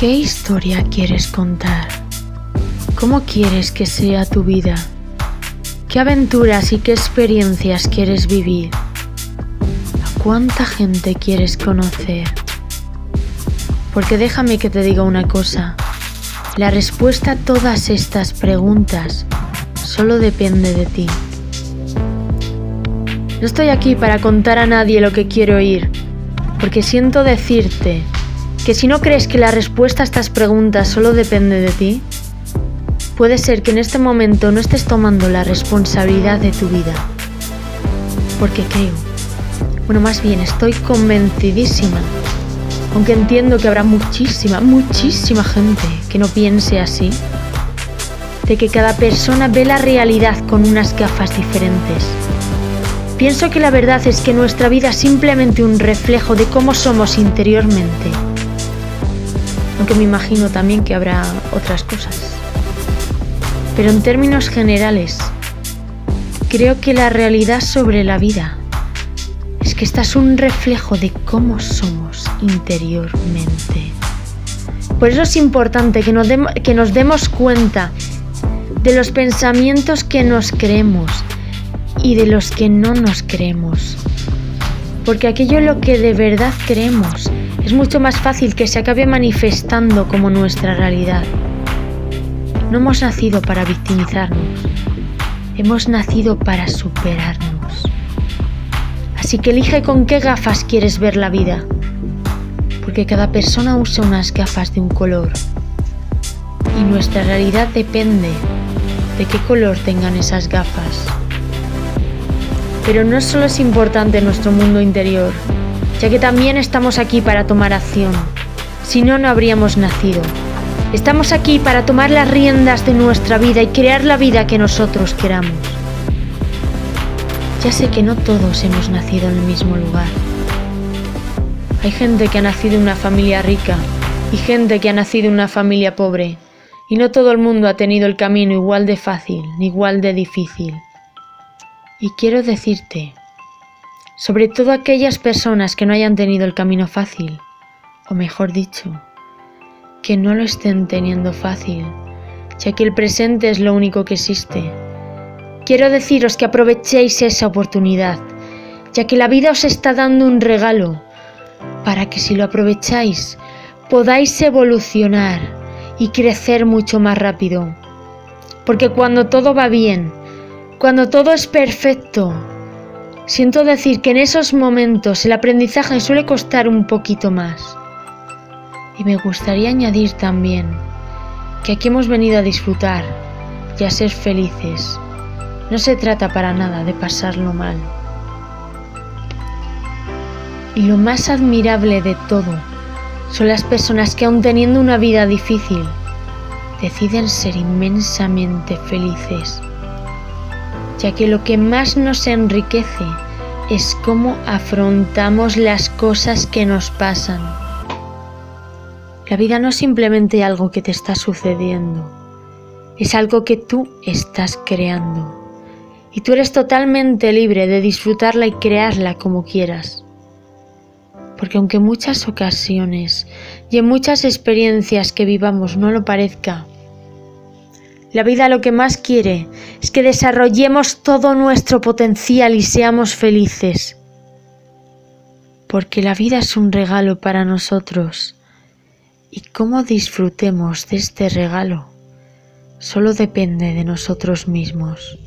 ¿Qué historia quieres contar? ¿Cómo quieres que sea tu vida? ¿Qué aventuras y qué experiencias quieres vivir? ¿A cuánta gente quieres conocer? Porque déjame que te diga una cosa. La respuesta a todas estas preguntas solo depende de ti. No estoy aquí para contar a nadie lo que quiero oír, porque siento decirte que si no crees que la respuesta a estas preguntas solo depende de ti, puede ser que en este momento no estés tomando la responsabilidad de tu vida. Porque creo, bueno, más bien estoy convencidísima, aunque entiendo que habrá muchísima, muchísima gente que no piense así, de que cada persona ve la realidad con unas gafas diferentes. Pienso que la verdad es que nuestra vida es simplemente un reflejo de cómo somos interiormente aunque me imagino también que habrá otras cosas. Pero en términos generales, creo que la realidad sobre la vida es que esta es un reflejo de cómo somos interiormente. Por eso es importante que nos, que nos demos cuenta de los pensamientos que nos creemos y de los que no nos creemos. Porque aquello en lo que de verdad creemos es mucho más fácil que se acabe manifestando como nuestra realidad. No hemos nacido para victimizarnos, hemos nacido para superarnos. Así que elige con qué gafas quieres ver la vida, porque cada persona usa unas gafas de un color y nuestra realidad depende de qué color tengan esas gafas. Pero no solo es importante nuestro mundo interior, ya que también estamos aquí para tomar acción. Si no, no habríamos nacido. Estamos aquí para tomar las riendas de nuestra vida y crear la vida que nosotros queramos. Ya sé que no todos hemos nacido en el mismo lugar. Hay gente que ha nacido en una familia rica y gente que ha nacido en una familia pobre. Y no todo el mundo ha tenido el camino igual de fácil ni igual de difícil. Y quiero decirte sobre todo aquellas personas que no hayan tenido el camino fácil, o mejor dicho, que no lo estén teniendo fácil, ya que el presente es lo único que existe. Quiero deciros que aprovechéis esa oportunidad, ya que la vida os está dando un regalo, para que si lo aprovecháis podáis evolucionar y crecer mucho más rápido. Porque cuando todo va bien, cuando todo es perfecto, Siento decir que en esos momentos el aprendizaje suele costar un poquito más. Y me gustaría añadir también que aquí hemos venido a disfrutar y a ser felices. No se trata para nada de pasarlo mal. Y lo más admirable de todo son las personas que aun teniendo una vida difícil, deciden ser inmensamente felices ya que lo que más nos enriquece es cómo afrontamos las cosas que nos pasan. La vida no es simplemente algo que te está sucediendo, es algo que tú estás creando. Y tú eres totalmente libre de disfrutarla y crearla como quieras. Porque aunque en muchas ocasiones y en muchas experiencias que vivamos no lo parezca, la vida lo que más quiere es que desarrollemos todo nuestro potencial y seamos felices. Porque la vida es un regalo para nosotros. Y cómo disfrutemos de este regalo solo depende de nosotros mismos.